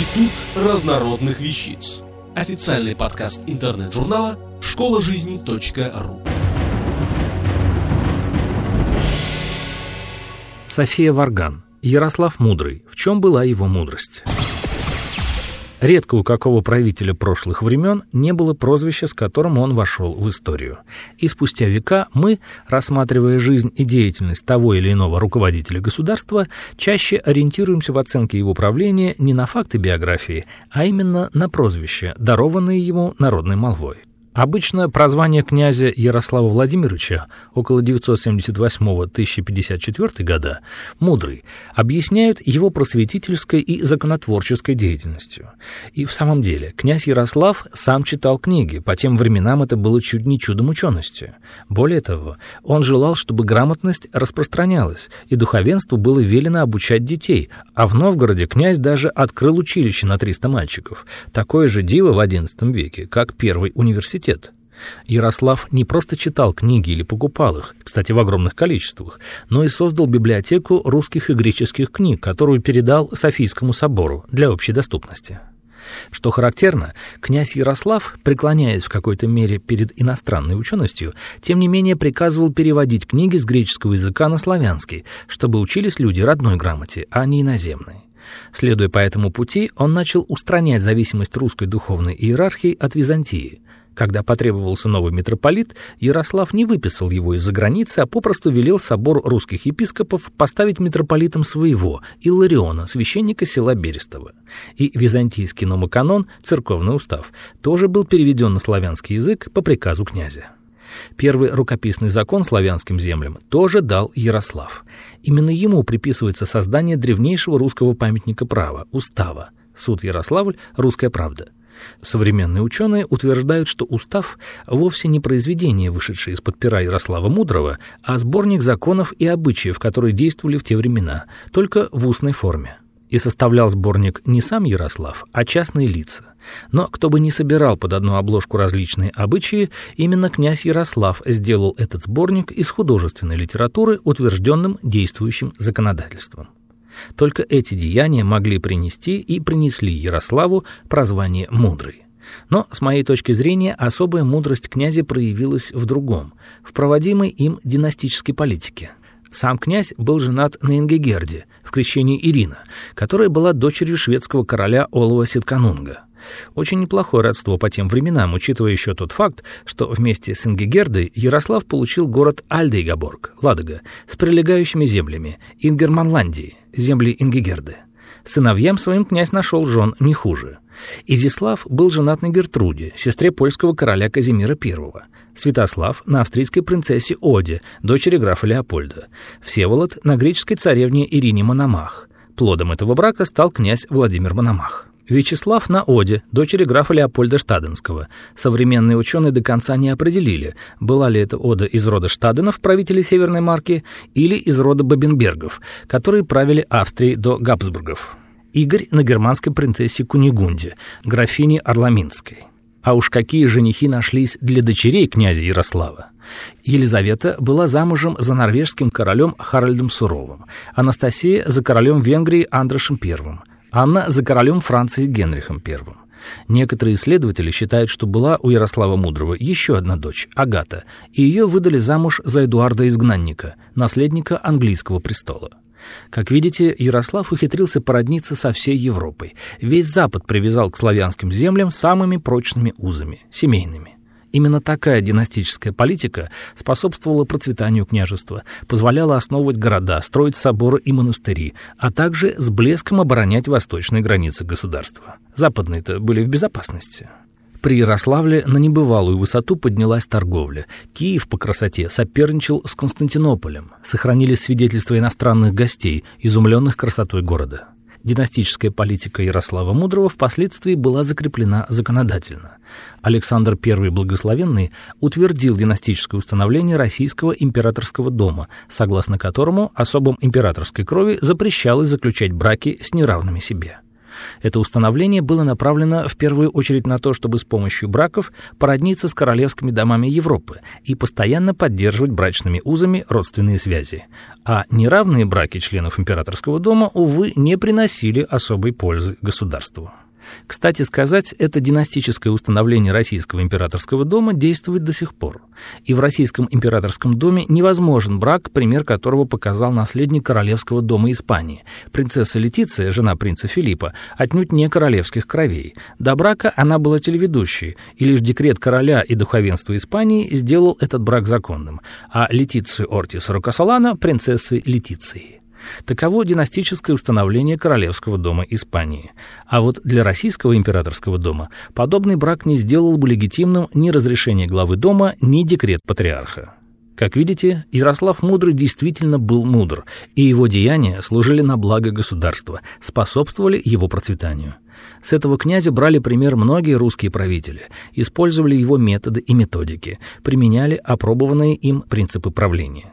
Институт разнородных вещиц. Официальный подкаст интернет-журнала школа жизни.ру. София Варган. Ярослав Мудрый. В чем была его мудрость? Редко у какого правителя прошлых времен не было прозвища, с которым он вошел в историю. И спустя века мы, рассматривая жизнь и деятельность того или иного руководителя государства, чаще ориентируемся в оценке его правления не на факты биографии, а именно на прозвища, дарованные ему народной молвой. Обычно прозвание князя Ярослава Владимировича около 978-1054 года «Мудрый» объясняют его просветительской и законотворческой деятельностью. И в самом деле князь Ярослав сам читал книги, по тем временам это было чуть не чудом учености. Более того, он желал, чтобы грамотность распространялась, и духовенству было велено обучать детей, а в Новгороде князь даже открыл училище на 300 мальчиков, такое же диво в XI веке, как первый университет университет. Ярослав не просто читал книги или покупал их, кстати, в огромных количествах, но и создал библиотеку русских и греческих книг, которую передал Софийскому собору для общей доступности. Что характерно, князь Ярослав, преклоняясь в какой-то мере перед иностранной ученостью, тем не менее приказывал переводить книги с греческого языка на славянский, чтобы учились люди родной грамоте, а не иноземной. Следуя по этому пути, он начал устранять зависимость русской духовной иерархии от Византии – когда потребовался новый митрополит, Ярослав не выписал его из-за границы, а попросту велел собор русских епископов поставить митрополитом своего, Иллариона, священника села Берестово. И византийский номоканон, церковный устав, тоже был переведен на славянский язык по приказу князя. Первый рукописный закон славянским землям тоже дал Ярослав. Именно ему приписывается создание древнейшего русского памятника права – устава. Суд Ярославль, русская правда – Современные ученые утверждают, что устав вовсе не произведение, вышедшее из-под пера Ярослава Мудрого, а сборник законов и обычаев, которые действовали в те времена, только в устной форме. И составлял сборник не сам Ярослав, а частные лица. Но кто бы ни собирал под одну обложку различные обычаи, именно князь Ярослав сделал этот сборник из художественной литературы утвержденным действующим законодательством. Только эти деяния могли принести и принесли Ярославу прозвание «мудрый». Но, с моей точки зрения, особая мудрость князя проявилась в другом, в проводимой им династической политике. Сам князь был женат на Ингегерде, в крещении Ирина, которая была дочерью шведского короля Олова Ситканунга. Очень неплохое родство по тем временам, учитывая еще тот факт, что вместе с Ингегердой Ярослав получил город Альдейгаборг, Ладога, с прилегающими землями, Ингерманландии, земли Ингегерды. Сыновьям своим князь нашел жен не хуже. Изислав был женат на Гертруде, сестре польского короля Казимира I, Святослав на австрийской принцессе Оде, дочери графа Леопольда, Всеволод на греческой царевне Ирине Мономах. Плодом этого брака стал князь Владимир Мономах. Вячеслав на Оде, дочери графа Леопольда Штаденского. Современные ученые до конца не определили, была ли это Ода из рода Штаденов, правителей Северной Марки, или из рода Бабенбергов, которые правили Австрией до Габсбургов. Игорь на германской принцессе Кунигунде, графине Орламинской. А уж какие женихи нашлись для дочерей князя Ярослава. Елизавета была замужем за норвежским королем Харальдом Суровым, Анастасия за королем Венгрии Андрашем I, Анна за королем Франции Генрихом I. Некоторые исследователи считают, что была у Ярослава Мудрого еще одна дочь, Агата, и ее выдали замуж за Эдуарда Изгнанника, наследника английского престола. Как видите, Ярослав ухитрился породниться со всей Европой. Весь Запад привязал к славянским землям самыми прочными узами, семейными. Именно такая династическая политика способствовала процветанию княжества, позволяла основывать города, строить соборы и монастыри, а также с блеском оборонять восточные границы государства. Западные-то были в безопасности. При Ярославле на небывалую высоту поднялась торговля. Киев по красоте соперничал с Константинополем. Сохранились свидетельства иностранных гостей, изумленных красотой города. Династическая политика Ярослава Мудрого впоследствии была закреплена законодательно. Александр I Благословенный утвердил династическое установление российского императорского дома, согласно которому особам императорской крови запрещалось заключать браки с неравными себе. Это установление было направлено в первую очередь на то, чтобы с помощью браков породниться с королевскими домами Европы и постоянно поддерживать брачными узами родственные связи. А неравные браки членов императорского дома, увы, не приносили особой пользы государству. Кстати сказать, это династическое установление российского императорского дома действует до сих пор. И в российском императорском доме невозможен брак, пример которого показал наследник королевского дома Испании. Принцесса Летиция, жена принца Филиппа, отнюдь не королевских кровей. До брака она была телеведущей, и лишь декрет короля и духовенства Испании сделал этот брак законным, а Летицию Ортис Рокосолана – принцессой Летиции. Таково династическое установление королевского дома Испании. А вот для российского императорского дома подобный брак не сделал бы легитимным ни разрешение главы дома, ни декрет патриарха. Как видите, Ярослав Мудрый действительно был мудр, и его деяния служили на благо государства, способствовали его процветанию. С этого князя брали пример многие русские правители, использовали его методы и методики, применяли опробованные им принципы правления.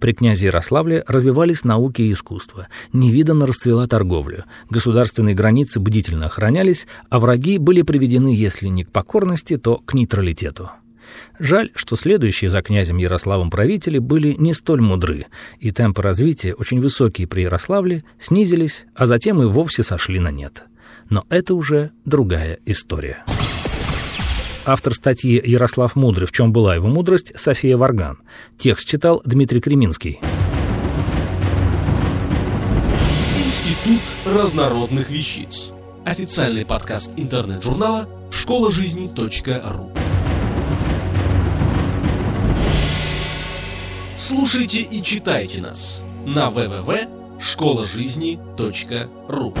При князе Ярославле развивались науки и искусство, невиданно расцвела торговля, государственные границы бдительно охранялись, а враги были приведены, если не к покорности, то к нейтралитету. Жаль, что следующие за князем Ярославом правители были не столь мудры, и темпы развития, очень высокие при Ярославле, снизились, а затем и вовсе сошли на нет. Но это уже другая история. Автор статьи Ярослав Мудрый «В чем была его мудрость» София Варган. Текст читал Дмитрий Креминский. Институт разнородных вещиц. Официальный подкаст интернет-журнала школа жизни .ру. Слушайте и читайте нас на www.школажизни.ру.